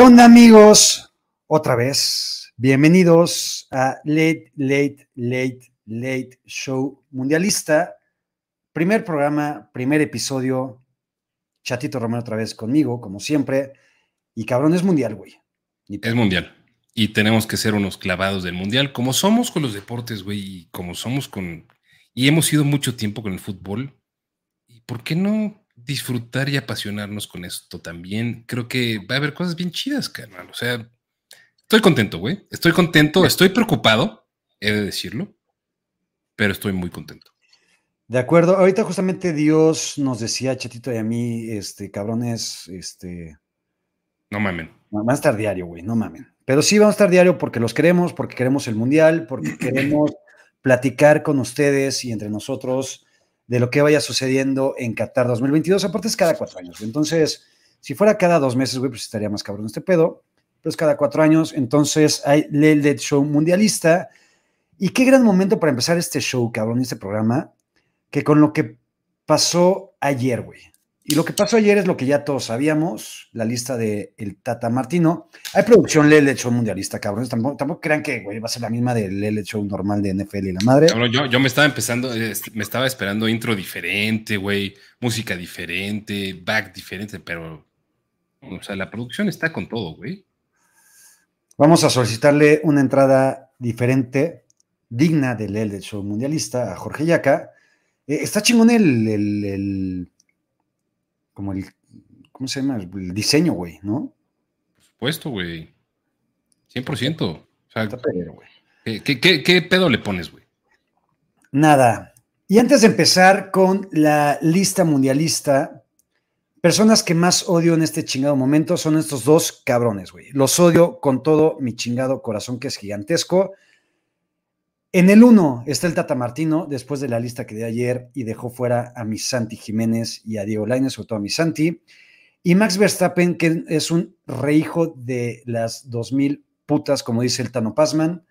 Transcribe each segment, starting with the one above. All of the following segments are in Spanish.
¿Qué onda amigos? Otra vez, bienvenidos a Late, Late, Late, Late Show Mundialista. Primer programa, primer episodio. Chatito Romero otra vez conmigo, como siempre. Y cabrón, es mundial, güey. Es mundial. Y tenemos que ser unos clavados del mundial, como somos con los deportes, güey, y como somos con... Y hemos ido mucho tiempo con el fútbol. ¿Y por qué no disfrutar y apasionarnos con esto también. Creo que va a haber cosas bien chidas, carnal. O sea, estoy contento, güey. Estoy contento, estoy preocupado, he de decirlo, pero estoy muy contento. De acuerdo. Ahorita justamente Dios nos decía, Chatito y a mí, este, cabrones, este... No mamen. Van a estar diario, güey, no mamen. Pero sí vamos a estar diario porque los queremos, porque queremos el Mundial, porque queremos platicar con ustedes y entre nosotros de lo que vaya sucediendo en Qatar 2022. Aparte es cada cuatro años. Entonces, si fuera cada dos meses, güey, pues estaría más cabrón este pedo. Pero es cada cuatro años. Entonces hay el Show mundialista. Y qué gran momento para empezar este show, cabrón, este programa, que con lo que pasó ayer, güey. Y lo que pasó ayer es lo que ya todos sabíamos, la lista de el Tata Martino. Hay producción Lele Show mundialista, cabrón. Tampoco, tampoco crean que güey, va a ser la misma del Lele Show normal de NFL y la madre. yo, yo me estaba empezando, me estaba esperando intro diferente, güey, música diferente, back diferente, pero, o sea, la producción está con todo, güey. Vamos a solicitarle una entrada diferente, digna del Lele Show mundialista a Jorge Yaca. Eh, está chingón el como el, ¿cómo se llama? El diseño, güey, ¿no? Por supuesto, güey. 100%. O sea, ¿qué, pedo le pones, güey? Nada. Y antes de empezar con la lista mundialista, personas que más odio en este chingado momento son estos dos cabrones, güey. Los odio con todo mi chingado corazón que es gigantesco. En el 1 está el Tata Martino, después de la lista que di ayer y dejó fuera a mi Santi Jiménez y a Diego Lainez, sobre todo a mi Santi. Y Max Verstappen, que es un rehijo de las 2000 putas, como dice el Tano Pazman.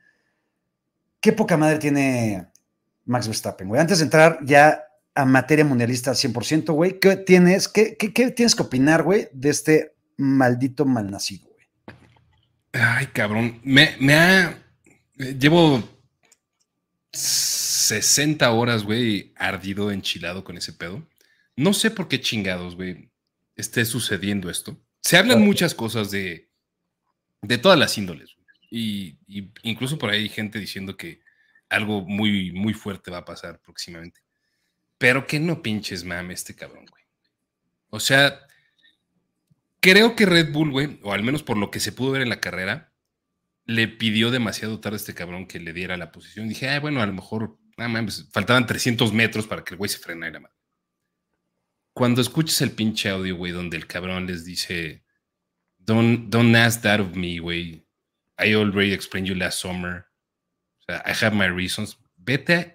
Qué poca madre tiene Max Verstappen, güey. Antes de entrar ya a materia mundialista al 100%, güey, ¿qué tienes, qué, tienes que opinar, güey, de este maldito malnacido, güey? Ay, cabrón. Me, me ha. Llevo 60 horas, güey, ardido, enchilado con ese pedo. No sé por qué chingados, güey, esté sucediendo esto. Se hablan muchas cosas de, de todas las índoles. Y, incluso por ahí hay gente diciendo que algo muy, muy fuerte va a pasar próximamente. Pero que no pinches mame este cabrón, güey. O sea, creo que Red Bull, güey, o al menos por lo que se pudo ver en la carrera, le pidió demasiado tarde a este cabrón que le diera la posición. Dije, ah, bueno, a lo mejor, faltaban 300 metros para que el güey se frenara. Cuando escuches el pinche audio, güey, donde el cabrón les dice, don't, don't ask that of me, güey. I already explained you last summer. O sea, I have my reasons. Vete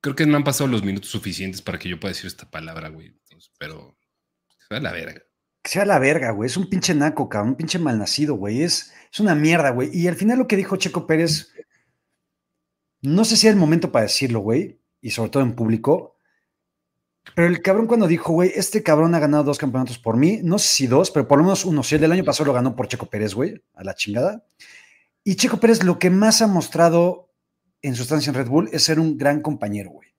Creo que no han pasado los minutos suficientes para que yo pueda decir esta palabra, güey. pero a la verga. Sea la verga, güey. Es un pinche naco, cabrón. Un pinche malnacido, güey. Es es una mierda, güey. Y al final lo que dijo Checo Pérez, no sé si es el momento para decirlo, güey, y sobre todo en público, pero el cabrón cuando dijo, güey, este cabrón ha ganado dos campeonatos por mí, no sé si dos, pero por lo menos uno, si el del año pasado lo ganó por Checo Pérez, güey, a la chingada. Y Checo Pérez lo que más ha mostrado en su estancia en Red Bull es ser un gran compañero, güey.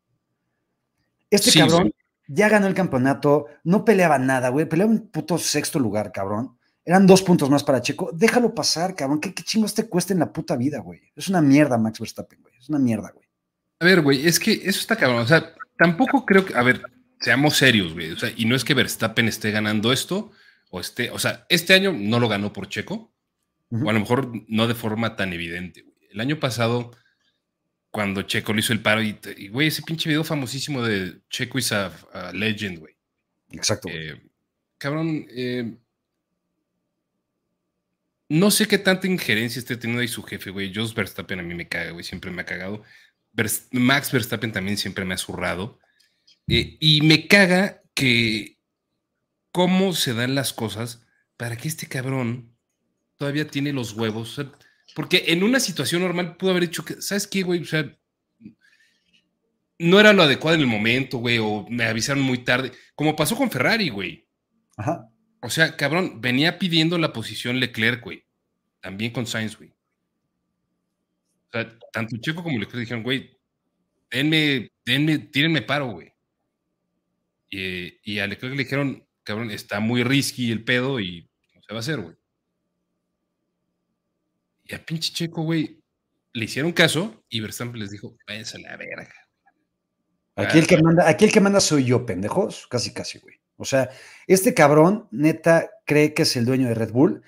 Este cabrón ya ganó el campeonato, no peleaba nada, güey, peleaba un puto sexto lugar, cabrón. Eran dos puntos más para Checo. Déjalo pasar, cabrón. ¿Qué, qué chingos te cuesta en la puta vida, güey? Es una mierda, Max Verstappen, güey. Es una mierda, güey. A ver, güey, es que eso está cabrón. O sea, tampoco creo que. A ver, seamos serios, güey. O sea, y no es que Verstappen esté ganando esto, o esté. O sea, este año no lo ganó por Checo, o a lo mejor no de forma tan evidente, güey. El año pasado, cuando Checo le hizo el paro, y, güey, ese pinche video famosísimo de Checo is a, legend, güey. Exacto. Eh, cabrón, eh no sé qué tanta injerencia esté teniendo ahí su jefe, güey. Jos Verstappen a mí me caga, güey. Siempre me ha cagado. Max Verstappen también siempre me ha zurrado. Eh, y me caga que cómo se dan las cosas para que este cabrón todavía tiene los huevos. Porque en una situación normal pudo haber dicho que, ¿sabes qué, güey? O sea, no era lo adecuado en el momento, güey, o me avisaron muy tarde. Como pasó con Ferrari, güey. Ajá. O sea, cabrón, venía pidiendo la posición Leclerc, güey. También con Sainz, güey. O sea, tanto Checo como Leclerc dijeron, güey, denme, denme, tírenme paro, güey. Y, y, a Leclerc le dijeron, cabrón, está muy risky el pedo y no se va a hacer, güey. Y a pinche Checo, güey, le hicieron caso y Verstappen les dijo, váyanse a la verga. Aquí el, que manda, aquí el que manda soy yo, pendejos. Casi, casi, güey. O sea, este cabrón, neta, cree que es el dueño de Red Bull.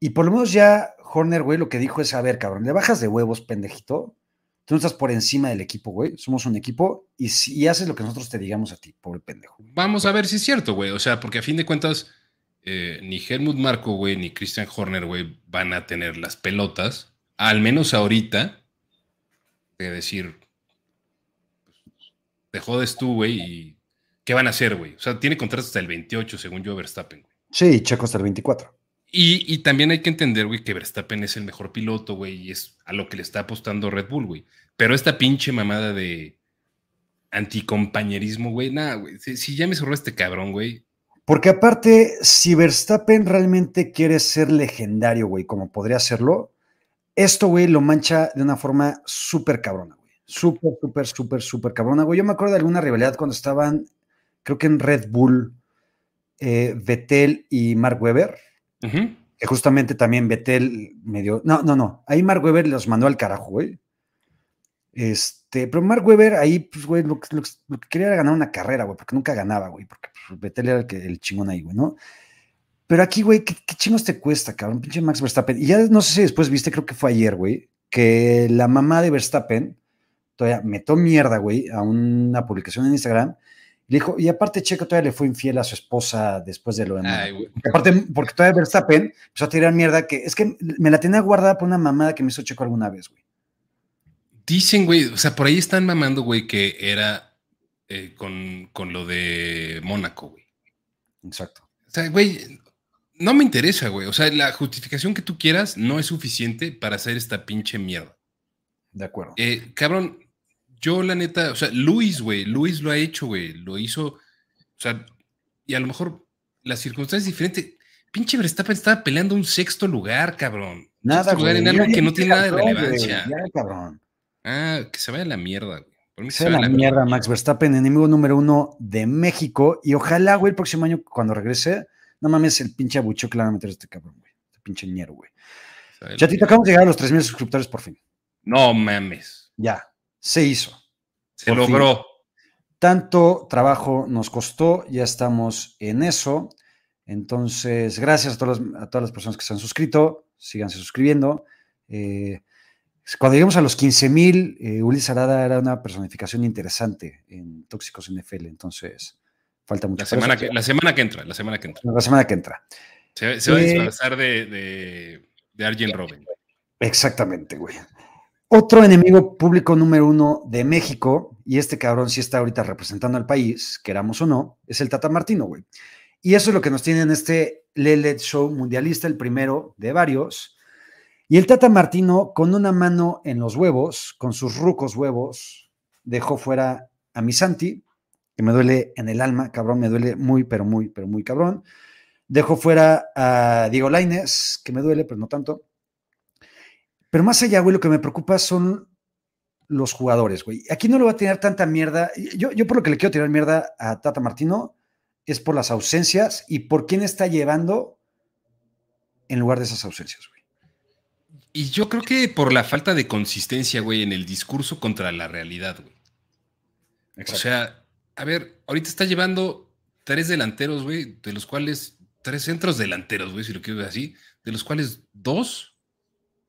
Y por lo menos ya Horner, güey, lo que dijo es, a ver, cabrón, le bajas de huevos, pendejito. Tú no estás por encima del equipo, güey. Somos un equipo y, si, haces lo que nosotros te digamos a ti, pobre pendejo. Vamos a ver si es cierto, güey. O sea, porque a fin de cuentas, eh, ni Helmut Marco, güey, ni Christian Horner, güey, van a tener las pelotas, al menos ahorita, de decir, te jodes tú, güey, y ¿qué van a hacer, güey? O sea, tiene contrato hasta el 28, según yo, Verstappen, güey. Sí, Checo hasta el 24. Y, y, también hay que entender, güey, que Verstappen es el mejor piloto, güey, y es a lo que le está apostando Red Bull, güey. Pero esta pinche mamada de anticompañerismo, güey, nada, güey. Si, ya me zorró este cabrón, güey. Porque aparte, si Verstappen realmente quiere ser legendario, güey, como podría serlo, esto, güey, lo mancha de una forma súper cabrona, Súper, súper, súper, súper cabrona, güey. Yo me acuerdo de alguna rivalidad cuando estaban, creo que en Red Bull, eh, Vettel y Mark Webber. Que justamente también Vettel medio. No, no, no. Ahí Mark Webber los mandó al carajo, güey. Este, pero Mark Webber ahí, pues, güey, lo, que quería era ganar una carrera, güey, porque nunca ganaba, güey, porque Vettel era el, que, el chingón ahí, güey, ¿no? Pero aquí, güey, ¿qué, ¿qué, chingos te cuesta, cabrón? Pinche Max Verstappen. Y ya no sé si después viste, creo que fue ayer, güey, que la mamá de Verstappen todavía metió mierda, güey, a una publicación en Instagram. Y le dijo, y aparte Checo todavía le fue infiel a su esposa después de lo de Aparte, porque todavía Verstappen empezó a tirar mierda que es que me la tenía guardada por una mamada que me hizo Checo alguna vez, güey. Dicen, güey, o sea, por ahí están mamando, güey, que era eh, con, con, lo de Mónaco, güey. Exacto. O sea, güey, no me interesa, güey. O sea, la justificación que tú quieras no es suficiente para hacer esta pinche mierda. De acuerdo. Eh, cabrón, yo, la neta, o sea, Luis, güey, Luis lo ha hecho, güey, lo hizo, o sea, y a lo mejor las circunstancias diferentes. Pinche Verstappen estaba peleando un sexto lugar, cabrón. Nada, lugar en algo que no tiene nada de relevancia. ya, cabrón. Ah, que se vaya a la mierda, güey. Por se, vaya a la, mierda, Max Verstappen, enemigo número uno de México. Y ojalá, güey, el próximo año, cuando regrese, no mames el pinche abucho que le van a meter a este cabrón, güey. Este pinche ñero, güey. Ya te acabamos de llegar a los 3.000 suscriptores por fin. No mames. Ya se hizo. Se logró. Tanto trabajo nos costó, ya estamos en eso. Entonces, gracias a todas, a todas las personas que se han suscrito, síganse suscribiendo. Eh, cuando lleguemos a los 15 mil, eh, Ulises Arada era una personificación interesante en Tóxicos NFL, entonces falta mucho. La semana, que, la semana que entra, la semana que entra. La semana que entra. Se, va a eh, disfrazar de, de, de Arjen Robin. Exactamente, güey. Otro enemigo público número uno de México, y este cabrón sí está ahorita representando al país, queramos o no, es el Tata Martino, güey. Y eso es lo que nos tiene en este Lelet Show mundialista, el primero de varios. Y el Tata Martino, con una mano en los huevos, con sus rucos huevos, dejó fuera a mi Santi, que me duele en el alma, cabrón, me duele muy, pero muy, pero muy cabrón. Dejó fuera a Diego Laines, que me duele, pero no tanto. Pero más allá, güey, lo que me preocupa son los jugadores, güey. Aquí no le va a tener tanta mierda. Yo, yo por lo que le quiero tirar mierda a Tata Martino es por las ausencias y por quién está llevando en lugar de esas ausencias, güey. Y yo creo que por la falta de consistencia, güey, en el discurso contra la realidad, güey. O sea, a ver, ahorita está llevando tres delanteros, güey, de los cuales, tres centros delanteros, güey, si lo quiero decir así, de los cuales dos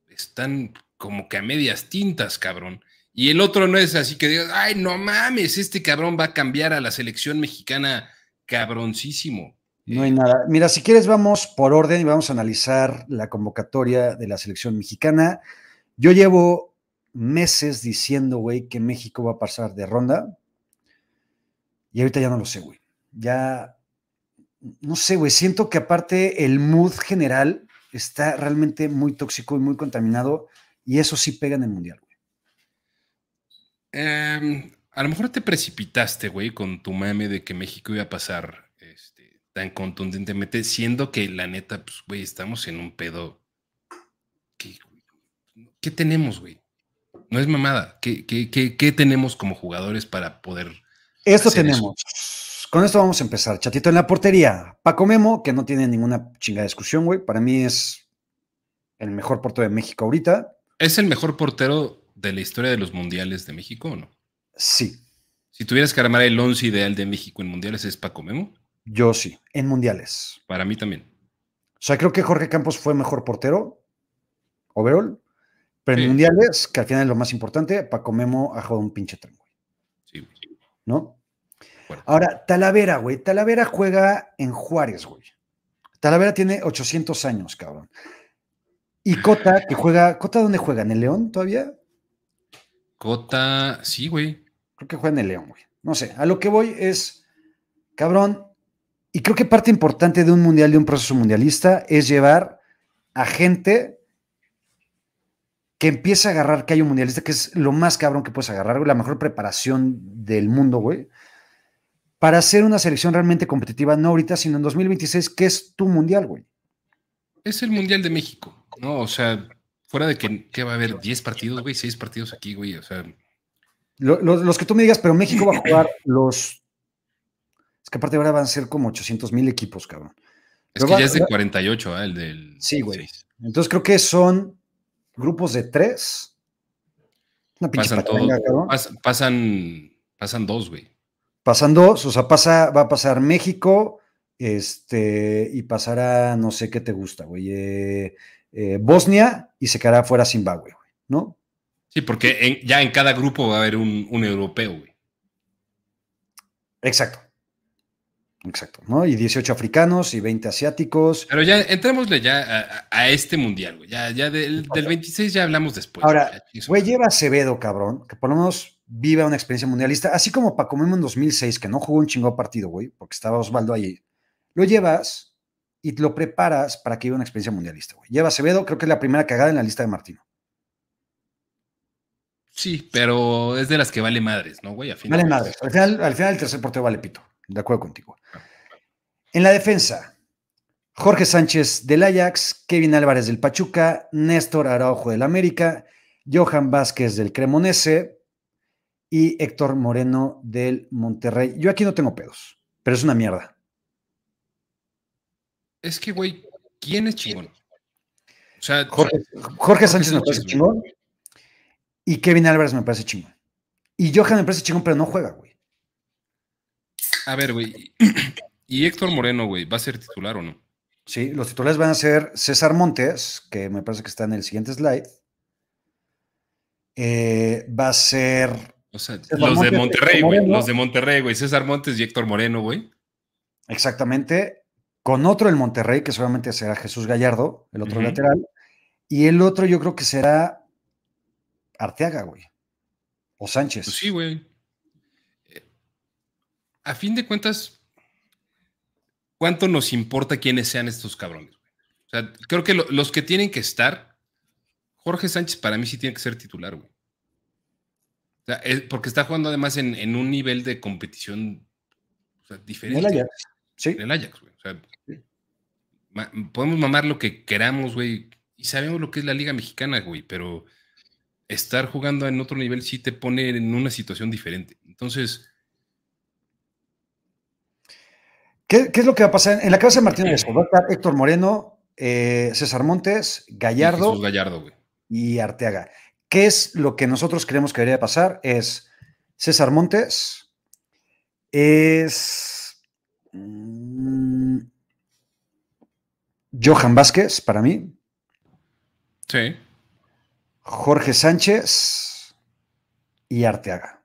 están como que a medias tintas, cabrón. Y el otro no es así que digas, ay, no mames, este cabrón va a cambiar a la selección mexicana cabroncísimo. No hay nada. Mira, si quieres, vamos por orden y vamos a analizar la convocatoria de la selección mexicana. Yo llevo meses diciendo, güey, que México va a pasar de ronda. Y ahorita ya no lo sé, güey. Ya, no sé, güey. Siento que aparte el mood general está realmente muy tóxico y muy contaminado y eso sí pega en el mundial, güey. Em, a lo mejor te precipitaste, güey, con tu meme de que México iba a pasar tan contundentemente, siendo que la neta, pues, güey, estamos en un pedo. ¿Qué, qué tenemos, güey? No es mamada. ¿Qué, qué, qué, qué tenemos como jugadores para poder... Esto tenemos. Con esto vamos a empezar. Chatito en la portería. Paco Memo, que no tiene ninguna chingada discusión, güey. Para mí es el mejor portero de México ahorita. ¿Es el mejor portero de la historia de los mundiales de México o no? Sí. Si tuvieras que armar el once ideal de México en mundiales, ¿es Paco Memo? Yo sí, en mundiales. Para mí también. O sea, creo que Jorge Campos fue mejor portero, overall, pero en mundiales, que al final es lo más importante, Paco Memo ha jugado un pinche tren, güey. Sí, güey. ¿No? Ahora, Talavera, güey. Talavera juega en Juárez, güey. Talavera tiene 800 años, cabrón. Y Cota, que juega. ¿Cota dónde juega? ¿En el León todavía? Cota, sí, güey. Creo que juega en el León, güey. No sé. A lo que voy es, cabrón. Y creo que parte importante de un mundial, de un proceso mundialista, es llevar a gente que empiece a agarrar que hay un mundialista, que es lo más cabrón que puedes agarrar, güey, la mejor preparación del mundo, güey, para hacer una selección realmente competitiva, no ahorita, sino en 2026, que es tu mundial, güey. Es el mundial de México. No, o sea, fuera de que, va a haber 10 partidos, güey, 6 partidos aquí, güey, o sea. Los, que tú me digas, pero México va a jugar los. Es que aparte ahora van a ser como 800 mil equipos, cabrón. Es que ya es de 48, ¿eh? el del. Sí, güey. Entonces creo que son grupos de tres. Una pasan, todo, pasan, pasan dos, güey. Pasan dos, o sea, pasa, va a pasar México, este, y pasará, no sé qué te gusta, güey. Eh, eh, Bosnia y se quedará fuera Zimbabue, güey, ¿no? Sí, porque ya en cada grupo va a haber un, europeo, güey. Exacto. Exacto, ¿no? Y 18 africanos y 20 asiáticos. Pero ya entrémosle ya a, este mundial, güey. Ya, ya del, 26 ya hablamos después. Ahora, güey, lleva Acevedo, cabrón, que por lo menos viva una experiencia mundialista, así como Paco Memo en 2006, que no jugó un chingo partido, güey, porque estaba Osvaldo ahí. Lo llevas y lo preparas para que haya una experiencia mundialista, güey. Lleva Acevedo, creo que es la primera cagada en la lista de Martino. Sí, pero es de las que vale madres, ¿no, güey? vale madres. Al final, al final el tercer portero vale pito. De acuerdo contigo. En la defensa, Jorge Sánchez del Ajax, Kevin Álvarez del Pachuca, Néstor Araujo del América, Johan Vázquez del Cremonese y Héctor Moreno del Monterrey. Yo aquí no tengo pedos, pero es una mierda. Es que, güey, ¿quién es chingón? O sea, Jorge, Sánchez me parece chingón. Y Kevin Álvarez me parece chingón. Y Johan me parece chingón, pero no juega, güey. A ver, güey. ¿Y Héctor Moreno, güey, va a ser titular o no? Sí, los titulares van a ser César Montes, que me parece que está en el siguiente slide. Eh, va a ser. O sea, los de Monterrey, güey. Los de Monterrey, güey. César Montes y Héctor Moreno, güey. Exactamente con otro el Monterrey, que seguramente será Jesús Gallardo, el otro lateral, y el otro yo creo que será Arteaga, güey. O Sánchez. Pues sí, güey. A fin de cuentas, ¿cuánto nos importa quiénes sean estos cabrones? O sea, creo que los que tienen que estar, Jorge Sánchez para mí sí tiene que ser titular, güey. O sea, porque está jugando además en, un nivel de competición diferente. En el Ajax, sí. En el Ajax, güey. O sea, podemos mamar lo que queramos, güey, y sabemos lo que es la Liga Mexicana, güey, pero estar jugando en otro nivel sí te pone en una situación diferente. Entonces. ¿Qué, es lo que va a pasar? En la cabeza de va a estar Héctor Moreno, eh, César Montes, Gallardo, Gallardo y Arteaga. ¿Qué es lo que nosotros creemos que debería pasar? Es César Montes, es mm, Johan Vázquez, para mí. Sí. Jorge Sánchez y Arteaga.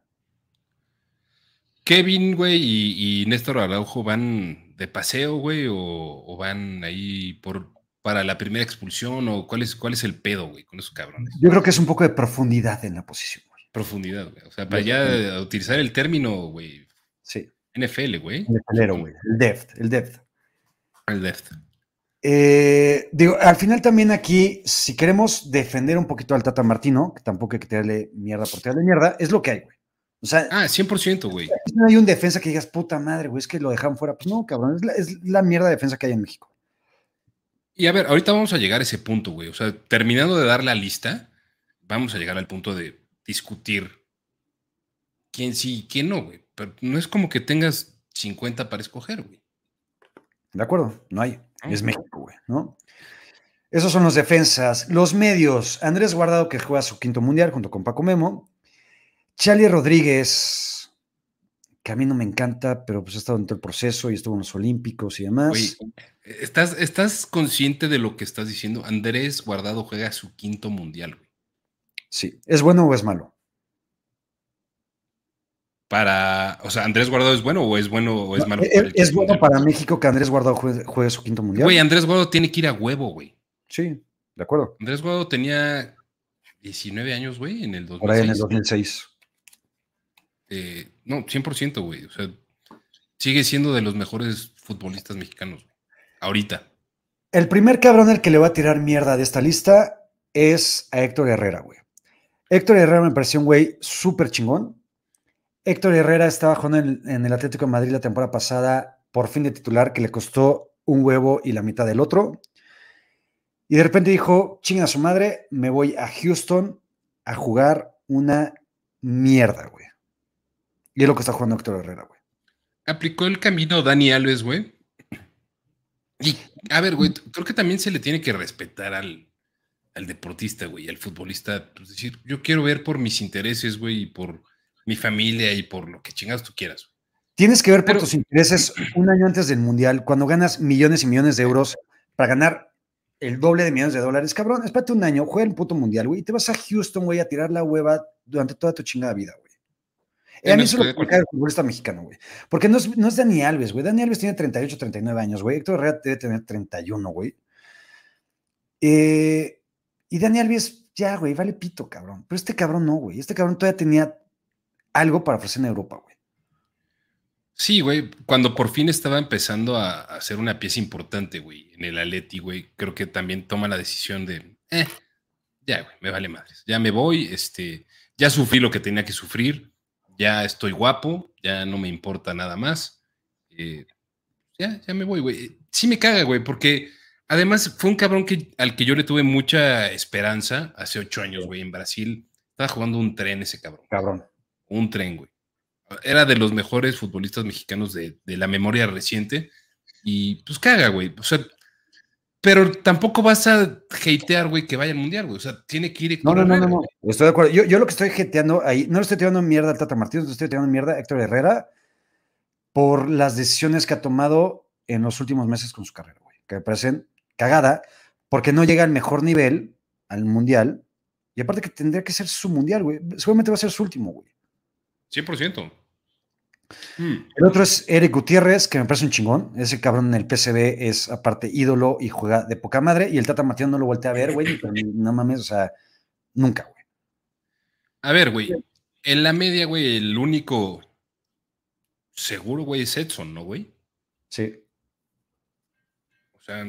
Kevin, güey, y, Néstor Araujo van de paseo, güey, o, van ahí por para la primera expulsión, o cuál es, cuál es el pedo, güey, con esos cabrones. Yo creo que es un poco de profundidad en la posición, güey. Profundidad, güey. O sea, para ya utilizar el término, güey. Sí. NFL, güey. El güey. El depth, el depth. El depth. Eh, digo, al final también aquí, si queremos defender un poquito al Tata Martino, que tampoco hay que tirarle mierda por tirarle mierda, es lo que hay, güey. O sea, ah, 100%, güey. No hay un defensa que digas, puta madre, güey, es que lo dejaron fuera. Pues no, cabrón, es la, es la mierda de defensa que hay en México. Y a ver, ahorita vamos a llegar a ese punto, güey. O sea, terminando de dar la lista, vamos a llegar al punto de discutir quién sí y quién no, güey. Pero no es como que tengas 50 para escoger, güey. De acuerdo, no hay. Es México, güey, ¿no? Esos son los defensas. Los medios. Andrés Guardado, que juega su quinto mundial junto con Paco Memo. Charlie Rodríguez, que a mí no me encanta, pero pues ha estado en todo el proceso y estuvo en los Olímpicos y demás. ¿estás, ¿estás consciente de lo que estás diciendo? Andrés Guardado juega su quinto mundial, güey. Sí. ¿Es bueno o es malo? Para, o sea, ¿Andrés Guardado es bueno o es bueno o es malo? es, es bueno para México que Andrés Guardado juegue, su quinto mundial. Güey, Andrés Guardado tiene que ir a huevo, güey. Sí, de acuerdo. Andrés Guado tenía 19 años, güey, en el 2006. Por ahí en el 2006. Eh, no, 100%, güey. O sea, sigue siendo de los mejores futbolistas mexicanos, ahorita. El primer cabrón al que le va a tirar mierda de esta lista es a Héctor Herrera, güey. Héctor Herrera me pareció un güey súper chingón. Héctor Herrera estaba jugando en, en el Atlético de Madrid la temporada pasada por fin de titular, que le costó un huevo y la mitad del otro. Y de repente dijo, chinga su madre, me voy a Houston a jugar una mierda, güey. Y es lo que está jugando Héctor Herrera, güey. Aplicó el camino Dani Alves, güey. Y, a ver, güey, creo que también se le tiene que respetar al, deportista, güey, al futbolista. Es decir, yo quiero ver por mis intereses, güey, y por mi familia y por lo que chingados tú quieras. Tienes que ver por tus intereses un año antes del Mundial, cuando ganas millones y millones de euros para ganar el doble de millones de dólares. Cabrón, espérate un año, juega el puto mundial, güey, y te vas a Houston, güey, a tirar la hueva durante toda tu chingada vida, güey. A mí eso es lo que el futbolista mexicano, güey. Porque no es, no es Dani Alves, güey. Dani Alves tiene 38, 39 años, güey. Héctor Herrera debe tener 31, güey. Eh, y Dani Alves, ya, güey, vale pito, cabrón. Pero este cabrón no, güey. Este cabrón todavía tenía algo para ofrecer en Europa, güey. Sí, güey, cuando por fin estaba empezando a, hacer una pieza importante, güey, en el Aleti, güey, creo que también toma la decisión de, eh, ya, güey, me vale madres, ya me voy, este, ya sufrí lo que tenía que sufrir, ya estoy guapo, ya no me importa nada más, eh, ya, ya me voy, güey. Sí me caga, güey, porque además fue un cabrón que, al que yo le tuve mucha esperanza hace ocho años, güey, en Brasil, estaba jugando un tren ese cabrón. Cabrón. Un tren, güey era de los mejores futbolistas mexicanos de, la memoria reciente. Y pues caga, güey. O sea, pero tampoco vas a hatear, güey, que vaya al mundial, güey. O sea, tiene que ir. No, no, no, no, no, Estoy de acuerdo. Yo, yo lo que estoy hateando ahí, no le estoy tirando mierda al Tata Martínez, le estoy tirando mierda a Héctor Herrera por las decisiones que ha tomado en los últimos meses con su carrera, güey. Que me parecen cagada, porque no llega al mejor nivel al mundial. Y aparte que tendría que ser su mundial, güey. Seguramente va a ser su último, güey. 100%. Hmm. El otro es Eric Gutiérrez, que me parece un chingón. Ese cabrón en el PCB es aparte ídolo y juega de poca madre. Y el Tata Martino no lo volteé a ver, güey, no mames, o sea, nunca, güey. A ver, güey. En la media, güey, el único seguro, güey, es Edson, ¿no, güey? Sí. O sea.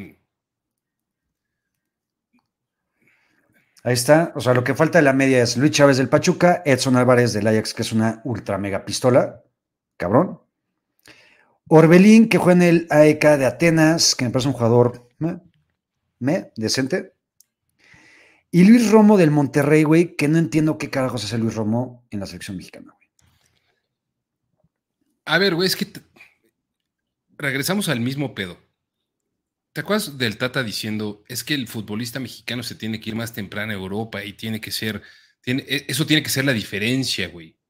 Ahí está. O sea, lo que falta de la media es Luis Chávez del Pachuca, Edson Álvarez del Ajax, que es una ultra mega pistola cabrón. Orbelín, que juega en el AEK de Atenas, que me parece un jugador decente. Y Luis Romo del Monterrey, güey, que no entiendo qué carajos hace Luis Romo en la selección mexicana, güey. A ver, güey, es que regresamos al mismo pedo. ¿Te acuerdas del Tata diciendo, es que el futbolista mexicano se tiene que ir más temprano a Europa y tiene que ser, e, eso tiene que ser la diferencia, güey?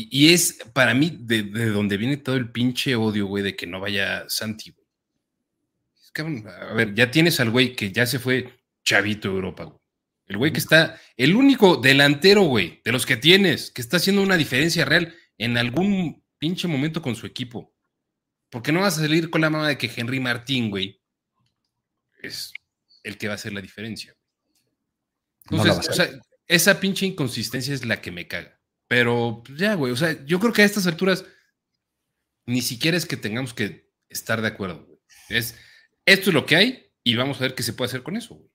Y, es para mí de, donde viene todo el pinche odio, güey, de que no vaya Santi, güey. a ver, ya tienes al güey que ya se fue chavito a Europa, güey. El güey que está, el único delantero, güey, de los que tienes, que está haciendo una diferencia real en algún pinche momento con su equipo. Porque no vas a salir con la mama de que Henry Martín, güey, es el que va a hacer la diferencia. Entonces, o sea, esa pinche inconsistencia es la que me caga. Pero pues, ya, güey, o sea, yo creo que a estas alturas ni siquiera es que tengamos que estar de acuerdo, güey. Es, esto es lo que hay y vamos a ver qué se puede hacer con eso, güey.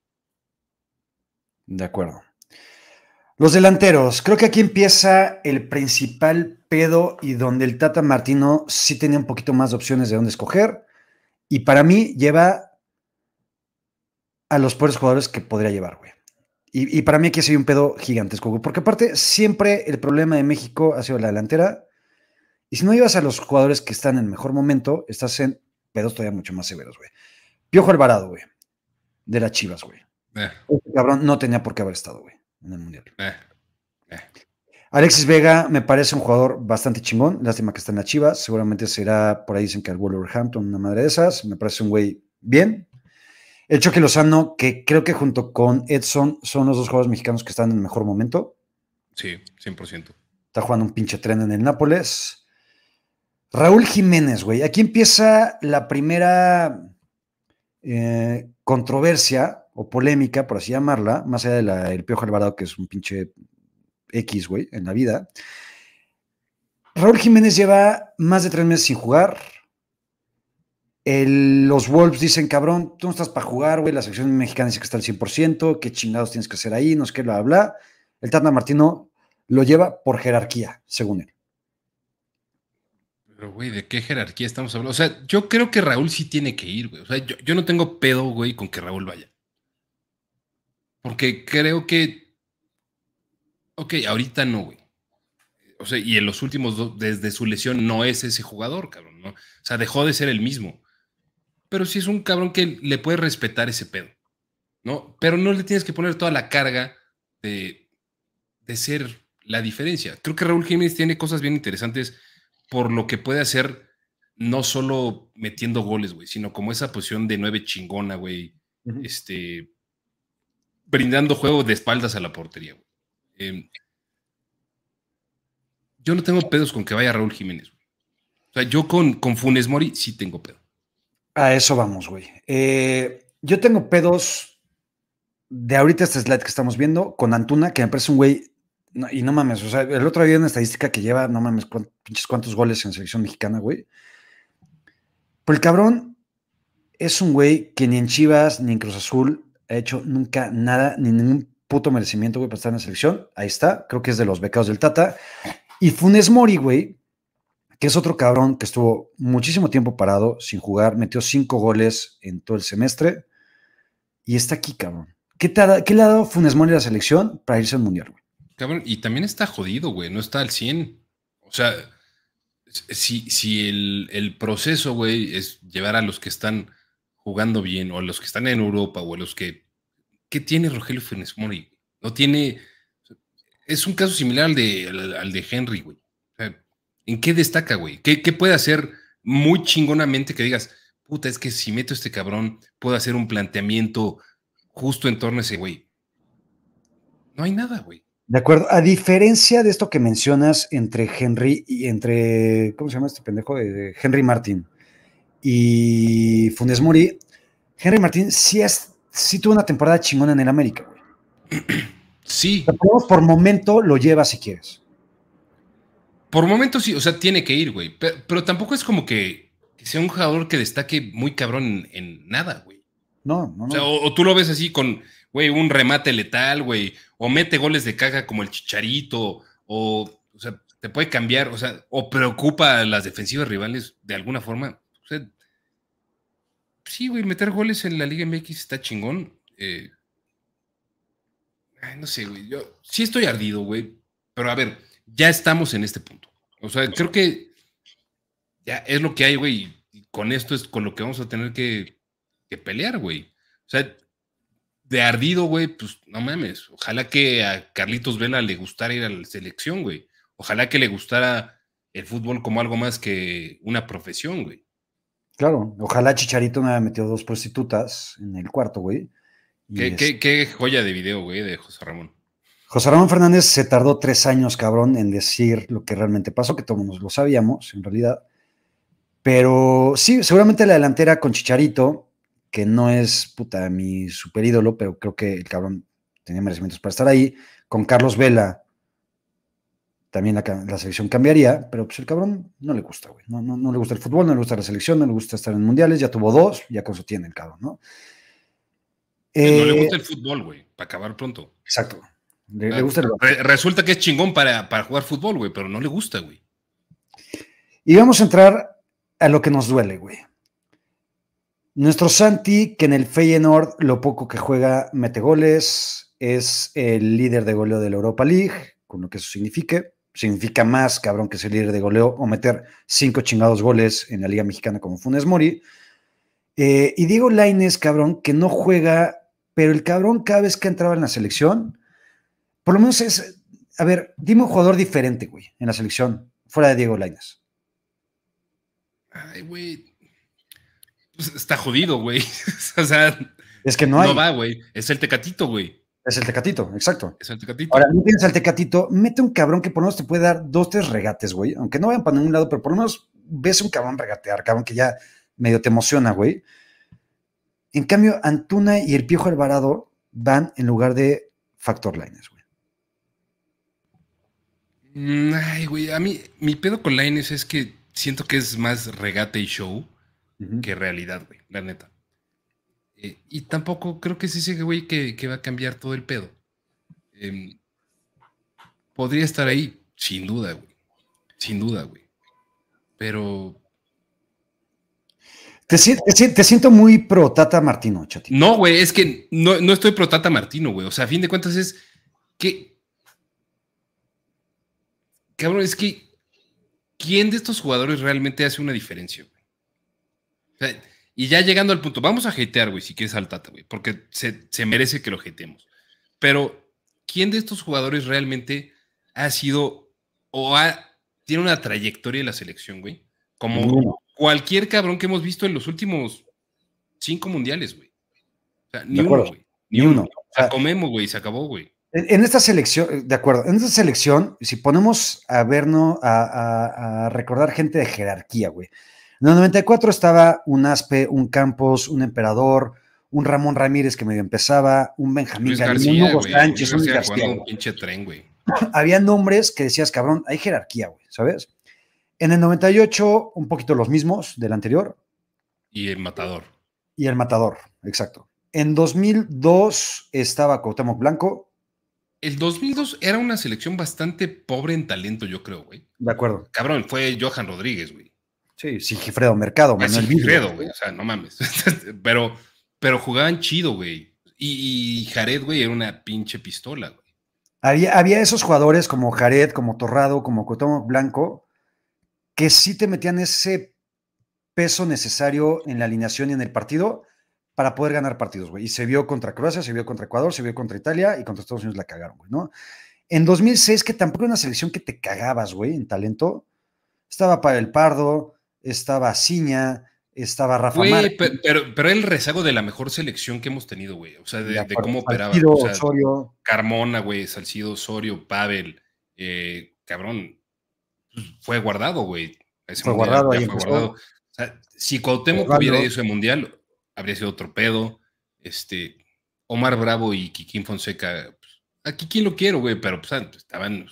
De acuerdo. Los delanteros, creo que aquí empieza el principal pedo y donde el Tata Martino sí tenía un poquito más de opciones de dónde escoger. Y para mí lleva a los peores jugadores que podría llevar, güey. Y, para mí aquí ha sido un pedo gigantesco. Porque aparte, siempre el problema de México ha sido la delantera. Y si no llevas a los jugadores que están en mejor momento, estás en pedos todavía mucho más severos, güey. Piojo Alvarado, güey. De las Chivas, güey. Eh. Este cabrón no tenía por qué haber estado, güey, en el Mundial. Eh. Eh. Alexis Vega me parece un jugador bastante chingón. Lástima que está en las Chivas. Seguramente será, por ahí dicen que al Wolverhampton, una madre de esas. Me parece un güey bien. El Choque Lozano, que creo que junto con Edson son los dos jugadores mexicanos que están en el mejor momento. Sí, 100%. Está jugando un pinche tren en el Nápoles. Raúl Jiménez, güey. Aquí empieza la primera eh, controversia o polémica, por así llamarla, más allá del Piojo Alvarado, que es un pinche X, güey, en la vida. Raúl Jiménez lleva más de tres meses sin jugar los Wolves dicen, cabrón, tú no estás para jugar, güey. La selección mexicana dice que está al 100%. ¿Qué chingados tienes que hacer ahí? No sé qué, bla, bla. El Tata Martino lo lleva por jerarquía, según él. Pero, güey, ¿de qué jerarquía estamos hablando? O sea, yo creo que Raúl sí tiene que ir, güey. O sea, yo, yo no tengo pedo, güey, con que Raúl vaya. Porque creo que. Ok, ahorita no, güey. O sea, y en los últimos dos, desde su lesión, no es ese jugador, cabrón, ¿no? O sea, dejó de ser el mismo pero sí es un cabrón que le puede respetar ese pedo, ¿no? Pero no le tienes que poner toda la carga de, ser la diferencia. Creo que Raúl Jiménez tiene cosas bien interesantes por lo que puede hacer, no solo metiendo goles, güey, sino como esa posición de nueve chingona, güey, este, brindando juego de espaldas a la portería, güey. Em, yo no tengo pedos con que vaya Raúl Jiménez, güey. O sea, yo con, con Funes Mori sí tengo pedo. A eso vamos, güey. Eh, yo tengo pedos de ahorita este slide que estamos viendo con Antuna, que me parece un güey, y no mames, o sea, el otro día una estadística que lleva, no mames, pinches cuántos goles en selección mexicana, güey. Pero el cabrón es un güey que ni en Chivas ni en Cruz Azul ha hecho nunca nada, ni ningún puto merecimiento, güey, para estar en la selección. Ahí está, creo que es de los becados del Tata. Y Funes Mori, güey, que es otro cabrón que estuvo muchísimo tiempo parado, sin jugar, metió cinco goles en todo el semestre y está aquí, cabrón. ¿Qué, le ha dado Funes Mori a la selección para irse al Mundial, güey? Cabrón, y también está jodido, güey, no está al 100. O sea, si, si el, el proceso, güey, es llevar a los que están jugando bien, o a los que están en Europa, o a los que... ¿Qué tiene Rogelio Funes Mori? No tiene... Es un caso similar al de, al de Henry, güey. ¿En qué destaca, güey? ¿Qué, puede hacer muy chingonamente que digas, puta, es que si meto este cabrón, puedo hacer un planteamiento justo en torno a ese güey? No hay nada, güey. De acuerdo. A diferencia de esto que mencionas entre Henry y entre, ¿cómo se llama este pendejo? De Henry Martin y Funes Mori, Henry Martin sí, es, sí tuvo una temporada chingona en el América, güey. Sí. por momento lo lleva si quieres. Por momentos sí, o sea, tiene que ir, güey. Pero, tampoco es como que, sea un jugador que destaque muy cabrón en, nada, güey. No, no, no. O, sea, o, tú lo ves así con, güey, un remate letal, güey. O mete goles de caja como el Chicharito. O, o sea, te puede cambiar, o sea, o preocupa a las defensivas rivales de alguna forma. O sea, sí, güey, meter goles en la Liga MX está chingón. Eh, no sé, güey. Yo sí estoy ardido, güey. Pero a ver, ya estamos en este punto. O sea, creo que ya es lo que hay, güey. Y con esto es con lo que vamos a tener que, pelear, güey. O sea, de ardido, güey, pues no mames. Ojalá que a Carlitos Vela le gustara ir a la selección, güey. Ojalá que le gustara el fútbol como algo más que una profesión, güey. Claro, ojalá Chicharito me haya metido dos prostitutas en el cuarto, güey. Qué, qué, qué, joya de video, güey, de José Ramón. José Ramón Fernández se tardó tres años, cabrón, en decir lo que realmente pasó, que todos lo sabíamos, en realidad. Pero sí, seguramente la delantera con Chicharito, que no es puta mi super ídolo, pero creo que el cabrón tenía merecimientos para estar ahí. Con Carlos Vela, también la, selección cambiaría, pero pues el cabrón no le gusta, güey. No, no, le gusta el fútbol, no le gusta la selección, no le gusta estar en mundiales, ya tuvo dos, ya con eso tiene el cabrón, ¿no? no le gusta eh, el fútbol, güey, para acabar pronto. Exacto. Le, gusta el resulta que es chingón para, para jugar fútbol, güey, pero no le gusta, güey. Y vamos a entrar a lo que nos duele, güey. Nuestro Santi, que en el Feyenoord lo poco que juega mete goles, es el líder de goleo de la Europa League, con lo que eso signifique. Significa más, cabrón, que ser líder de goleo o meter cinco chingados goles en la Liga Mexicana como Funes Mori. Eh, y Diego Laines, cabrón, que no juega, pero el cabrón cada vez que entraba en la selección, por lo menos es, a ver, dime un jugador diferente, güey, en la selección, fuera de Diego Laines. Ay, güey, pues, está jodido, güey. o sea, es que no hay. No va, güey. Es el tecatito, güey. Es el tecatito, exacto. Es el tecatito. Ahora, no tienes al tecatito, mete un cabrón que por lo menos te puede dar dos, tres regates, güey. Aunque no vayan para ningún lado, pero por lo menos ves un cabrón regatear, cabrón, que ya medio te emociona, güey. En cambio, Antuna y el Piojo Alvarado van en lugar de Factor Lines, güey. Ay, güey, a mí, mi pedo con Lines es que siento que es más regate y show que realidad, güey, la neta. Eh, y tampoco creo que es ese güey que, va a cambiar todo el pedo. Em, podría estar ahí, sin duda, güey. Sin duda, güey. Pero. Te, te, siento muy pro Tata Martino, chatito. No, güey, es que no, no estoy pro Tata Martino, güey. O sea, a fin de cuentas es que. Cabrón, es que. ¿Quién de estos jugadores realmente hace una diferencia? y ya llegando al punto, vamos a hatear, güey, si quieres al Tata, güey, porque se, merece que lo hateemos. Pero, ¿quién de estos jugadores realmente ha sido o ha, tiene una trayectoria en la selección, güey? Como cualquier cabrón que hemos visto en los últimos cinco mundiales, güey. O sea, ni uno, güey. Ni, uno. O sea, comemos, güey, se acabó, güey. En, esta selección, de acuerdo, en esta selección, si ponemos a vernos, a recordar gente de jerarquía, güey. En el 94 estaba un Aspe, un Campos, un Emperador, un Ramón Ramírez que medio empezaba, un Benjamín García, un Hugo Sánchez, un García. Un pinche tren, güey. Había nombres que decías, cabrón, hay jerarquía, güey, ¿sabes? En el 98, un poquito los mismos del anterior. Y el Matador. Y el Matador, exacto. En 2002 estaba Cuauhtémoc Blanco. El 2002 era una selección bastante pobre en talento, yo creo, güey. De acuerdo. Cabrón, fue Johan Rodríguez, güey. Sí, Sigifredo Mercado, ah, Manuel Sigifredo, güey, o sea, no mames. pero, pero jugaban chido, güey. Y, Jared, güey, era una pinche pistola, güey. Había, había esos jugadores como Jared, como Torrado, como Cotomo Blanco, que sí te metían ese peso necesario en la alineación y en el partido para poder ganar partidos, güey. Y se vio contra Croacia, se vio contra Ecuador, se vio contra Italia y contra Estados Unidos la cagaron, güey, ¿no? En 2006, que tampoco era una selección que te cagabas, güey, en talento, estaba para el Pardo, estaba Ciña, estaba Rafa güey, pero, pero, el rezago de la mejor selección que hemos tenido, güey. O sea, de, cómo operaba. Osorio. Carmona, güey, Salcido, Osorio, Pavel, eh, cabrón. Fue guardado, güey. Fue guardado ahí. Fue guardado. O sea, si Cuauhtémoc hubiera ido ese mundial, habría sido otro pedo. Este, Omar Bravo y Kikín Fonseca. Pues, quién lo quiero, güey, pero pues, estaban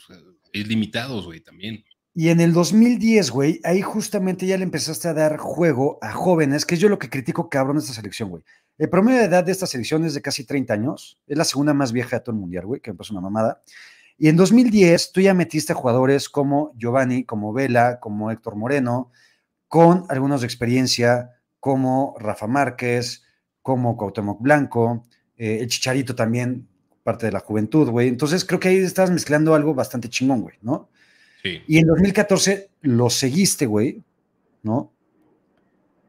limitados, güey, también. Y en el 2010, güey, ahí justamente ya le empezaste a dar juego a jóvenes, que es yo lo que critico cabrón de esta selección, güey. El promedio de edad de esta selección es de casi 30 años. Es la segunda más vieja de todo el mundial, güey, que me pasó una mamada. Y en 2010 tú ya metiste a jugadores como Giovanni, como Vela, como Héctor Moreno, con algunos de experiencia, como Rafa Márquez, como Cuauhtémoc Blanco, eh, el Chicharito también, parte de la juventud, güey. Entonces creo que ahí estás mezclando algo bastante chingón, güey, ¿no? Y en 2014 lo seguiste, güey, ¿no?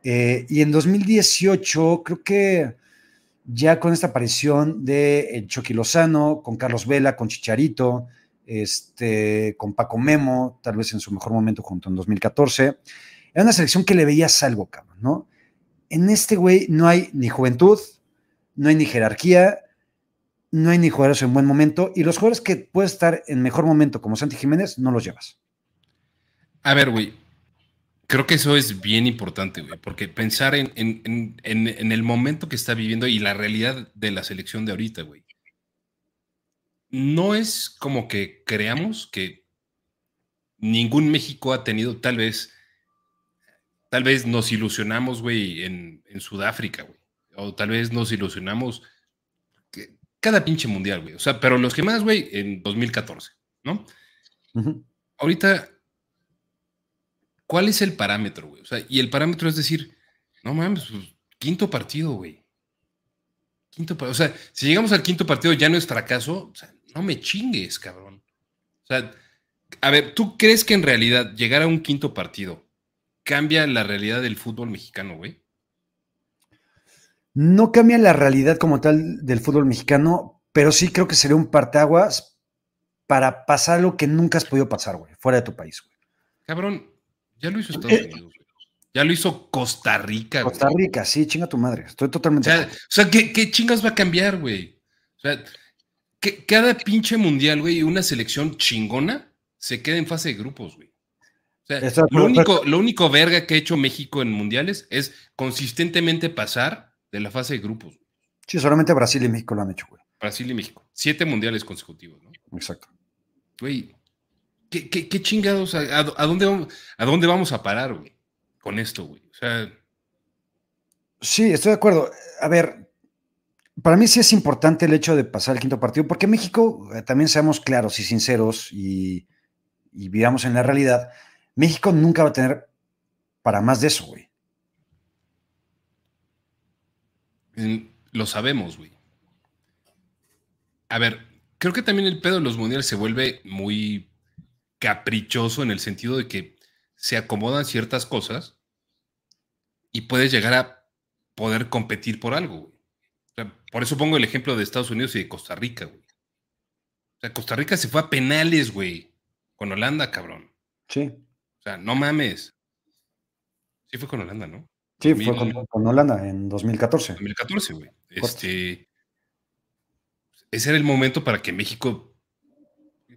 Eh, y en 2018 creo que ya con esta aparición de Chucky Lozano, con Carlos Vela, con Chicharito, este, con Paco Memo, tal vez en su mejor momento junto en 2014, era una selección que le veías algo, cabrón, ¿no? En este güey no hay ni juventud, no hay ni jerarquía, no hay ni jugadores en buen momento y los jugadores que pueden estar en mejor momento, como Santi Jiménez, no los llevas. A ver, güey. Creo que eso es bien importante, güey, porque pensar en, el momento que está viviendo y la realidad de la selección de ahorita, güey. No es como que creamos que ningún México ha tenido, tal vez, tal vez nos ilusionamos, güey, en, en Sudáfrica, güey. O tal vez nos ilusionamos cada pinche mundial, güey. O sea, pero los que más, güey, en 2014, ¿no? Ahorita, ¿cuál es el parámetro, güey? O sea, y el parámetro es decir, no mames, pues, quinto partido, güey. Quinto partido. O sea, si llegamos al quinto partido ya no es fracaso, o sea, no me chingues, cabrón. O sea, a ver, ¿tú crees que en realidad llegar a un quinto partido cambia la realidad del fútbol mexicano, güey? No cambia la realidad como tal del fútbol mexicano, pero sí creo que sería un parteaguas para pasar lo que nunca has podido pasar, güey, fuera de tu país, güey. Cabrón, ya lo hizo Estados eh, Unidos, güey. Ya lo hizo Costa Rica, Costa Rica, sí, chinga tu madre. Estoy totalmente. O sea, ¿qué, ¿qué, chingas va a cambiar, güey? O sea, que cada pinche mundial, güey, una selección chingona se queda en fase de grupos, güey. Sea, lo único, lo único verga que ha hecho México en mundiales es consistentemente pasar de la fase de grupos. Sí, solamente Brasil y México lo han hecho, güey. Brasil y México. Siete mundiales consecutivos, ¿no? Exacto. Güey, ¿qué, qué, chingados? A, dónde vamos, ¿A dónde vamos a parar, güey? Con esto, güey. O sea. Sí, estoy de acuerdo. A ver, para mí sí es importante el hecho de pasar el quinto partido, porque México, eh, también seamos claros y sinceros y, y vivamos en la realidad, México nunca va a tener para más de eso, güey. Lo sabemos, güey. A ver, creo que también el pedo de los mundiales se vuelve muy caprichoso en el sentido de que se acomodan ciertas cosas y puedes llegar a poder competir por algo, güey. por eso pongo el ejemplo de Estados Unidos y de Costa Rica, güey. O sea, Costa Rica se fue a penales, güey, con Holanda, cabrón. Sí. O sea, no mames. Sí fue con Holanda, ¿no? Sí, fue con, Holanda en 2014. 2014, güey. Este, ese era el momento para que México,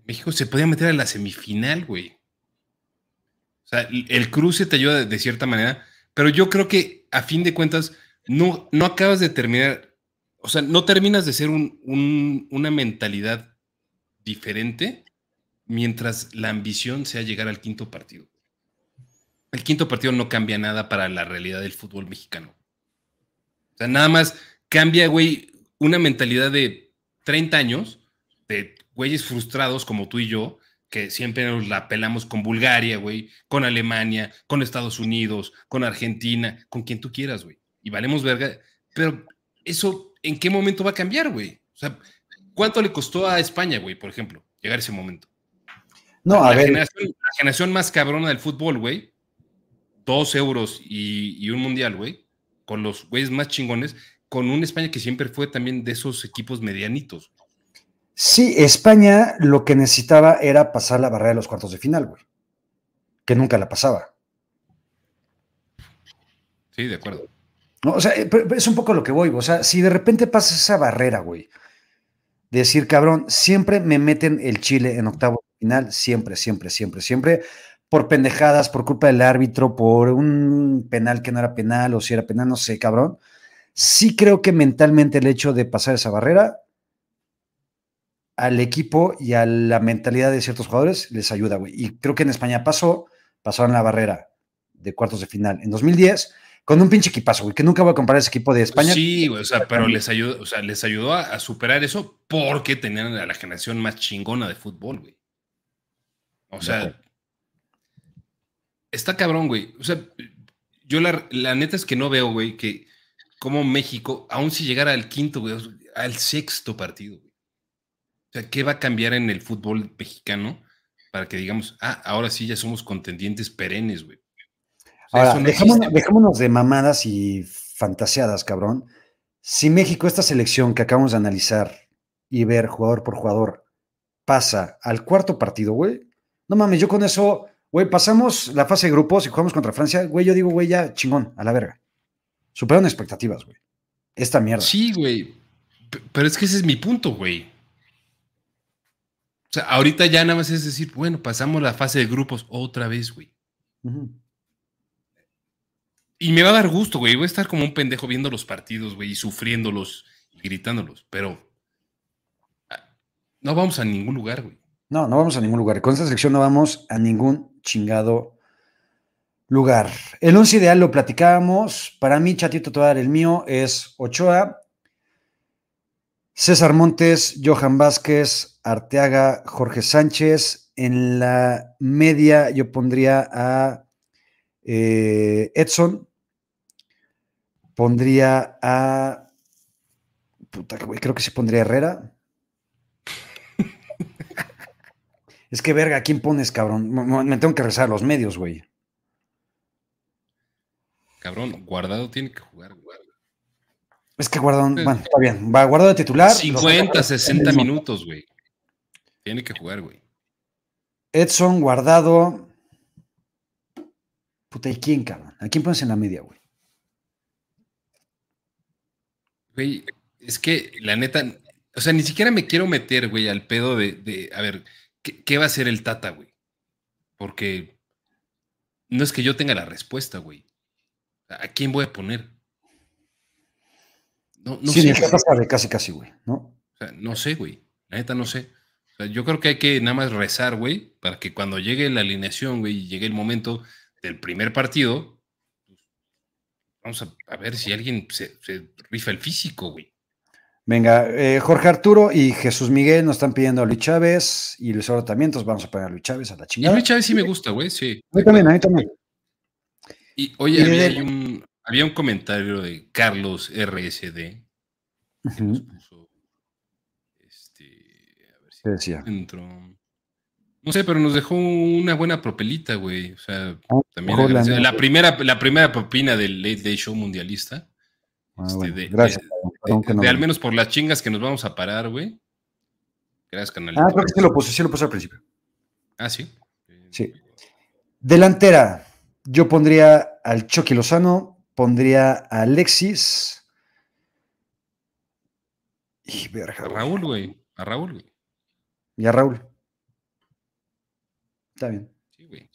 México se podía meter a la semifinal, güey. O sea, el cruce te ayuda de, cierta manera, pero yo creo que a fin de cuentas no, no acabas de terminar, o sea, no terminas de ser una mentalidad diferente mientras la ambición sea llegar al quinto partido el quinto partido no cambia nada para la realidad del fútbol mexicano. O sea, nada más cambia, güey, una mentalidad de 30 años, de güeyes frustrados como tú y yo, que siempre nos la pelamos con Bulgaria, güey, con Alemania, con Estados Unidos, con Argentina, con quien tú quieras, güey. Y valemos verga. Pero eso, ¿en qué momento va a cambiar, güey? O sea, ¿cuánto le costó a España, güey, por ejemplo, llegar a ese momento? No, a ver. la generación más cabrona del fútbol, güey, dos euros y, un mundial, güey, con los güeyes más chingones, con un España que siempre fue también de esos equipos medianitos. Sí, España lo que necesitaba era pasar la barrera de los cuartos de final, güey. Que nunca la pasaba. Sí, de acuerdo. No, o sea, es un poco lo que voy, o sea, si de repente pasa esa barrera, güey, decir, cabrón, siempre me meten el Chile en octavo final, siempre, siempre, siempre, siempre, por pendejadas, por culpa del árbitro, por un penal que no era penal o si era penal, no sé, cabrón. Sí creo que mentalmente el hecho de pasar esa barrera al equipo y a la mentalidad de ciertos jugadores les ayuda, güey. Y creo que en España pasó, pasaron la barrera de cuartos de final en 2010 con un pinche equipazo, güey, que nunca voy a comparar ese equipo de España. Sí, güey, o sea, pero les ayudó, o sea, les ayudó a, a, superar eso porque tenían a la generación más chingona de fútbol, güey. O sea, está cabrón, güey. O sea, yo la, neta es que no veo, güey, que como México, aún si llegara al quinto, güey, al sexto partido, güey. O sea, ¿qué va a cambiar en el fútbol mexicano para que digamos, ah, ahora sí ya somos contendientes perennes, güey? ahora, dejémonos, de mamadas y fantaseadas, cabrón. Si México, esta selección que acabamos de analizar y ver jugador por jugador, pasa al cuarto partido, güey, no mames, yo con eso Güey, pasamos la fase de grupos y jugamos contra Francia. Güey, yo digo, güey, ya chingón, a la verga. Superaron expectativas, güey. Esta mierda. Sí, güey. Pero es que ese es mi punto, güey. O sea, ahorita ya nada más es decir, bueno, pasamos la fase de grupos otra vez, güey. Y me va a dar gusto, güey. Voy a estar como un pendejo viendo los partidos, güey, y sufriéndolos y gritándolos. Pero ah, no vamos a ningún lugar, güey. No, no vamos a ningún lugar. Con esta selección no vamos a ningún chingado lugar. El once ideal lo platicábamos. Para mí, chatito, a dar el mío, es Ochoa, César Montes, Johan Vázquez, Arteaga, Jorge Sánchez. En la media yo pondría a eh, Edson. Pondría a. Puta, creo que se pondría Herrera. Es que verga, ¿quién pones, cabrón? Me tengo que rezar a los medios, güey. Cabrón, guardado tiene que jugar, Es que guardado, bueno, está bien. Va guardado de titular. 50, 60 minutos, güey. Tiene que jugar, güey. Edson, guardado. Puta, ¿y quién, cabrón? ¿A quién pones en la media, güey? Güey, es que la neta, o sea, ni siquiera me quiero meter, güey, al pedo de, a ver, ¿qué, ¿qué, va a hacer el Tata, güey? Porque no es que yo tenga la respuesta, güey. ¿A quién voy a poner? No, no sí, sé. sabe casi, casi, güey, ¿no? O sea, no sé, güey. La neta no sé. O sea, yo creo que hay que nada más rezar, güey, para que cuando llegue la alineación, güey, y llegue el momento del primer partido, pues, vamos a, ver si alguien se, rifa el físico, güey. Venga, eh, Jorge Arturo y Jesús Miguel nos están pidiendo a Luis Chávez y Luis Oro también, entonces vamos a poner a Luis Chávez a la chingada. Y Luis Chávez sí me gusta, güey, sí. A mí también, a mí también. Y oye, había, un, había, un, comentario de Carlos RSD. este, a ver si decía? No sé, pero nos dejó una buena propelita, güey. O sea, ah, también la, primera, la primera propina del Late Day Show mundialista. Ah, este, gracias. De, al menos por las chingas que nos vamos a parar, güey. Gracias, canal. Ah, creo que sí lo puse, sí lo puse al principio. Ah, sí. Sí. Delantera. Yo pondría al Chucky Lozano, pondría a Alexis. Y verga, a Raúl, güey. A Raúl, güey. Y a Raúl. Está bien. Sí, güey.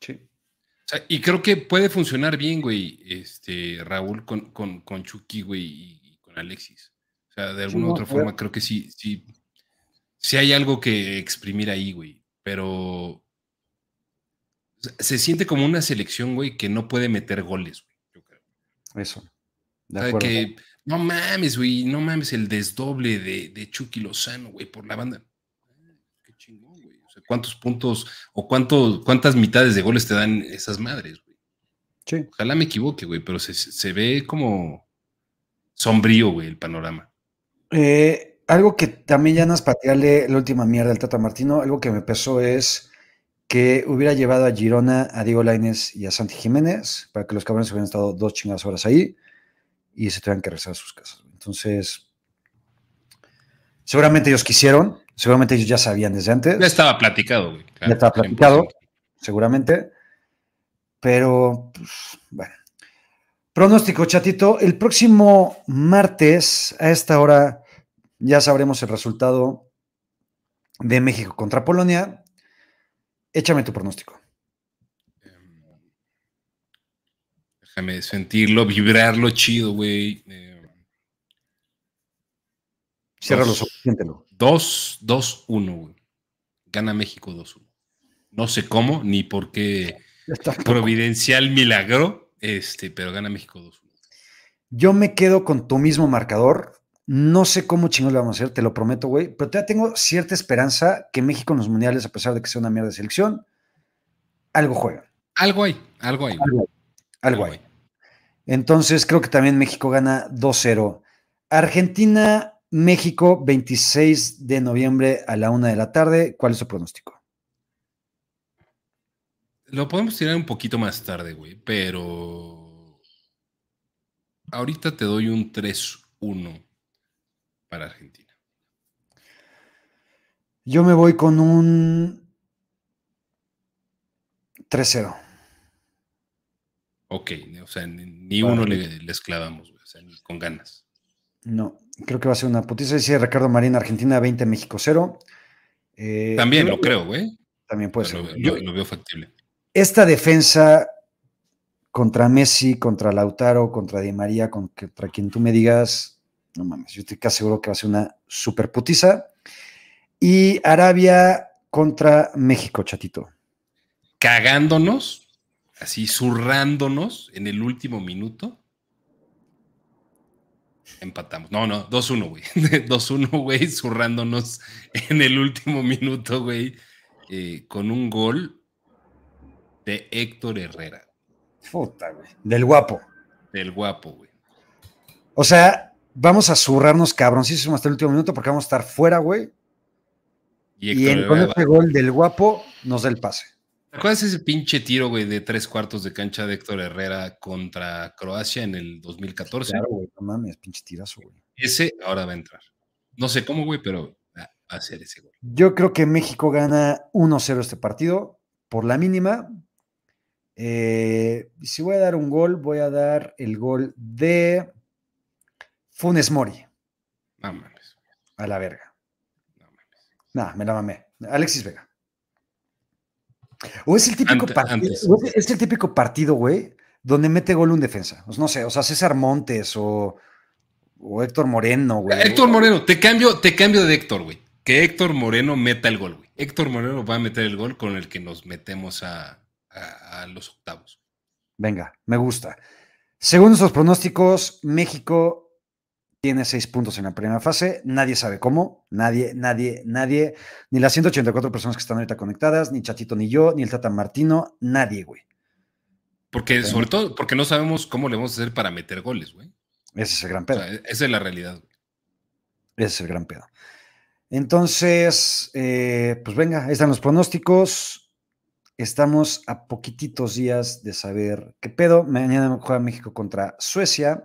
Sí. O sea, y creo que puede funcionar bien, güey, este, Raúl con, con, con Chucky, güey, y, Alexis. O sea, de alguna u otra forma, creo que sí, sí, sí hay algo que exprimir ahí, güey. Pero se siente como una selección, güey, que no puede meter goles, güey, yo creo. Eso. De que, no mames, güey, no mames el desdoble de, de Chucky Lozano, güey, por la banda. Qué chingón, güey. O sea, ¿cuántos puntos o cuánto, cuántas mitades de goles te dan esas madres, güey? Sí. Ojalá me equivoque, güey, pero se, se ve como sombrío, güey, el panorama. Eh, algo que también ya nos patearle la última mierda al Tata Martino, algo que me pesó es que hubiera llevado a Girona, a Diego Laines y a Santi Jiménez, para que los cabrones hubieran estado dos chingadas horas ahí y se tuvieran que regresar a sus casas. Entonces, seguramente ellos quisieron, seguramente ellos ya sabían desde antes. Ya estaba platicado, güey. ya estaba platicado, seguramente. Pero, pues, bueno. Pronóstico, chatito. El próximo martes, a esta hora, ya sabremos el resultado de México contra Polonia. Échame tu pronóstico. Em, déjame sentirlo, vibrarlo chido, güey. Eh, Cierra los ojos, siéntelo. 2, 2, 1, güey. Gana México 2-1. No sé cómo, ni por qué providencial milagro, este, pero gana México 2-1. Yo me quedo con tu mismo marcador. No sé cómo chingón le vamos a hacer, te lo prometo, güey, pero todavía tengo cierta esperanza que México en los mundiales, a pesar de que sea una mierda de selección, algo juega. Algo hay, algo hay. Algo, hay. Entonces creo que también México gana 2-0. Argentina, México, 26 de noviembre a la una de la tarde. ¿Cuál es su pronóstico? Lo podemos tirar un poquito más tarde, güey, pero ahorita te doy un 3-1 para Argentina. Yo me voy con un 3-0. Ok, o sea, ni uno le, les clavamos, o sea, con ganas. No, creo que va a ser una putiza. Dice Ricardo Marín, Argentina 20, México 0. Eh, también lo creo, güey. También puede ser. Lo, lo, veo factible. Esta defensa contra Messi, contra Lautaro, contra Di María, contra quien tú me digas, no mames, yo estoy casi seguro que va a ser una super putiza. Y Arabia contra México, chatito. Cagándonos, así zurrándonos en el último minuto. empatamos. No, no, 2-1, güey. 2-1, güey, zurrándonos en el último minuto, güey, eh, con un gol de Héctor Herrera. Puta, güey. Del guapo. Del guapo, güey. O sea, vamos a zurrarnos cabroncísimo hasta el último minuto porque vamos a estar fuera, güey. Y, y con este gol del guapo nos da el pase. ¿Te acuerdas ese pinche tiro, güey, de tres cuartos de cancha de Héctor Herrera contra Croacia en el 2014? Claro, güey, no mames, pinche tirazo, güey. Ese ahora va a entrar. No sé cómo, güey, pero va a hacer ese gol. Yo creo que México gana 1-0 este partido, por la mínima. Eh, si voy a dar un gol, voy a dar el gol de Funes Mori. No mames. A la verga. No mames. Nah, me la mamé. Alexis Vega. O es el típico partido, es el típico partido, güey, donde mete gol un defensa. Pues no sé, o sea, César Montes o, o Héctor Moreno, güey. Héctor Moreno, te cambio, te cambio de Héctor, güey. Que Héctor Moreno meta el gol, güey. Héctor Moreno va a meter el gol con el que nos metemos a, a, a los octavos. Venga, me gusta. Según nuestros pronósticos, México tiene seis puntos en la primera fase, nadie sabe cómo, nadie, nadie, nadie, ni las 184 personas que están ahorita conectadas, ni Chatito, ni yo, ni el Tata Martino, nadie, güey. Porque, sobre todo, porque no sabemos cómo le vamos a hacer para meter goles, güey. Ese es el gran pedo. esa es la realidad. Güey. Ese es el gran pedo. Entonces, eh, pues venga, ahí están los pronósticos. Estamos a poquititos días de saber qué pedo. Mañana juega México contra Suecia.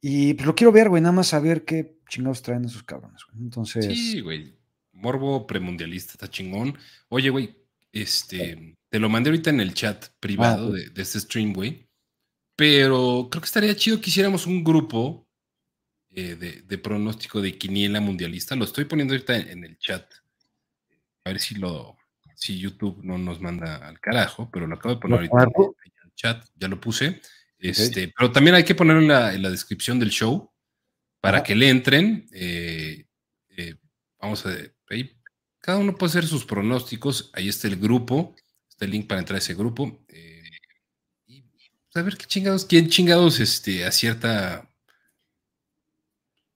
Y pues lo quiero ver, güey, nada más saber qué chingados traen esos cabrones, güey. Entonces. Sí, güey. Morbo premundialista, está chingón. Oye, güey, este, te lo mandé ahorita en el chat privado ah, de, de, este stream, güey. Pero creo que estaría chido que hiciéramos un grupo eh, de, de, pronóstico de quiniela mundialista. Lo estoy poniendo ahorita en, en el chat. A ver si lo, si YouTube no nos manda al carajo, pero lo acabo de poner ahorita en el chat. Ya lo puse. Este, Pero también hay que ponerlo en la, en la descripción del show para que le entren. Eh, eh, vamos a ahí, cada uno puede hacer sus pronósticos. Ahí está el grupo, está el link para entrar a ese grupo. Eh, y pues, a ver qué chingados, quién chingados este, acierta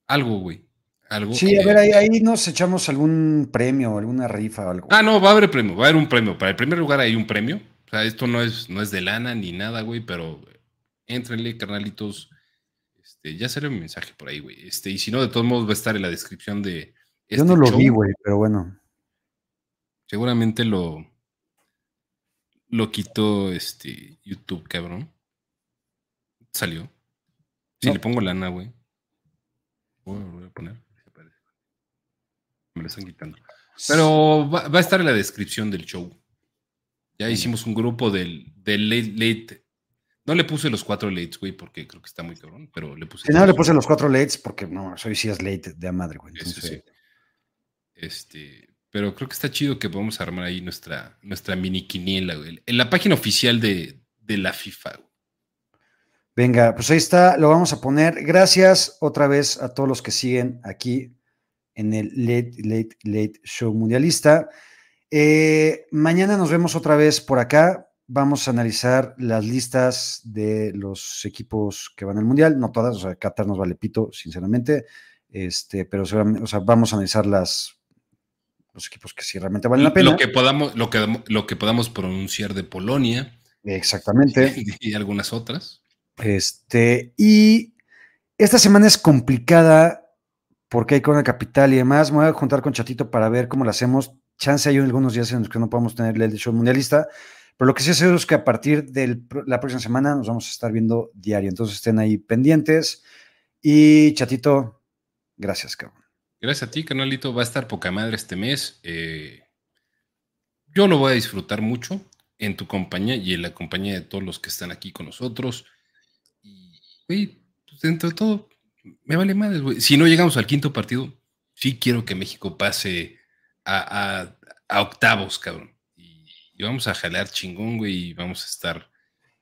algo, güey. Algo, sí, a ver, ahí, ahí, nos echamos algún premio, alguna rifa o algo. Ah, no, va a haber premio, va a haber un premio. Para el primer lugar hay un premio. O sea, esto no es, no es de lana ni nada, güey, pero Entrenle, carnalitos. Este, ya salió mi mensaje por ahí, güey. Este, y si no, de todos modos va a estar en la descripción de. Este Yo no lo vi, güey, pero bueno. Seguramente lo. Lo quitó este YouTube, cabrón. Salió. Si le pongo lana, güey. Voy a poner. Me lo están quitando. Pero va, va, a estar en la descripción del show. Ya hicimos un grupo del, del late, late no le puse los cuatro lates, güey, porque creo que está muy cabrón, pero le puse. no, le puse los cuatro lates porque no, soy sí es late de a madre, güey. Entonces... Este, pero creo que está chido que podamos armar ahí nuestra, nuestra mini quiniela, güey. En la página oficial de, de la FIFA, güey. Venga, pues ahí está, lo vamos a poner. Gracias otra vez a todos los que siguen aquí en el Late, Late, Late Show Mundialista. Eh, mañana nos vemos otra vez por acá vamos a analizar las listas de los equipos que van al Mundial, no todas, o sea, Qatar nos vale pito, sinceramente, este, pero o sea, vamos a analizar las, los equipos que sí realmente valen la pena. Lo que podamos, lo que, lo que podamos pronunciar de Polonia. Exactamente. Y, algunas otras. Este, y esta semana es complicada porque hay con la capital y demás. Me voy a juntar con Chatito para ver cómo lo hacemos. Chance hay algunos días en los que no podamos tener el show mundialista, pero lo que sí sé es que a partir de la próxima semana nos vamos a estar viendo diario. Entonces estén ahí pendientes. Y chatito, gracias, cabrón. Gracias a ti, canalito. Va a estar poca madre este mes. Eh, yo lo voy a disfrutar mucho en tu compañía y en la compañía de todos los que están aquí con nosotros. Y, pues dentro de todo, me vale madre, güey. Si no llegamos al quinto partido, sí quiero que México pase a, a octavos, cabrón y vamos a jalar chingón, güey, y vamos a estar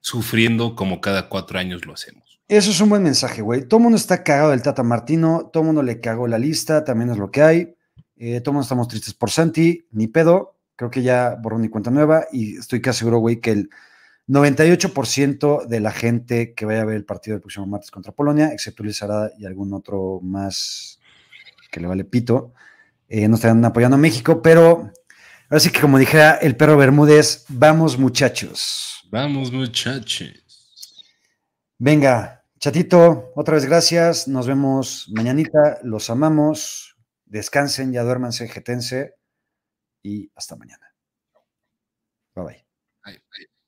sufriendo como cada cuatro años lo hacemos. Eso es un buen mensaje, güey. Todo mundo está cagado del Tata Martino, todo mundo le cagó la lista, también es lo que hay. Eh, todo mundo estamos tristes por Santi, ni pedo. Creo que ya borró ni cuenta nueva y estoy casi seguro, güey, que el 98% de la gente que vaya a ver el partido del próximo martes contra Polonia, excepto Luis Arada y algún otro más que le vale pito, eh, no están apoyando a México, pero ahora sí que como dijera el perro Bermúdez, vamos muchachos. Vamos muchachos. Venga, chatito, otra vez gracias, nos vemos mañanita, los amamos, descansen, ya duérmanse, jetense y hasta mañana. Bye bye. bye, bye.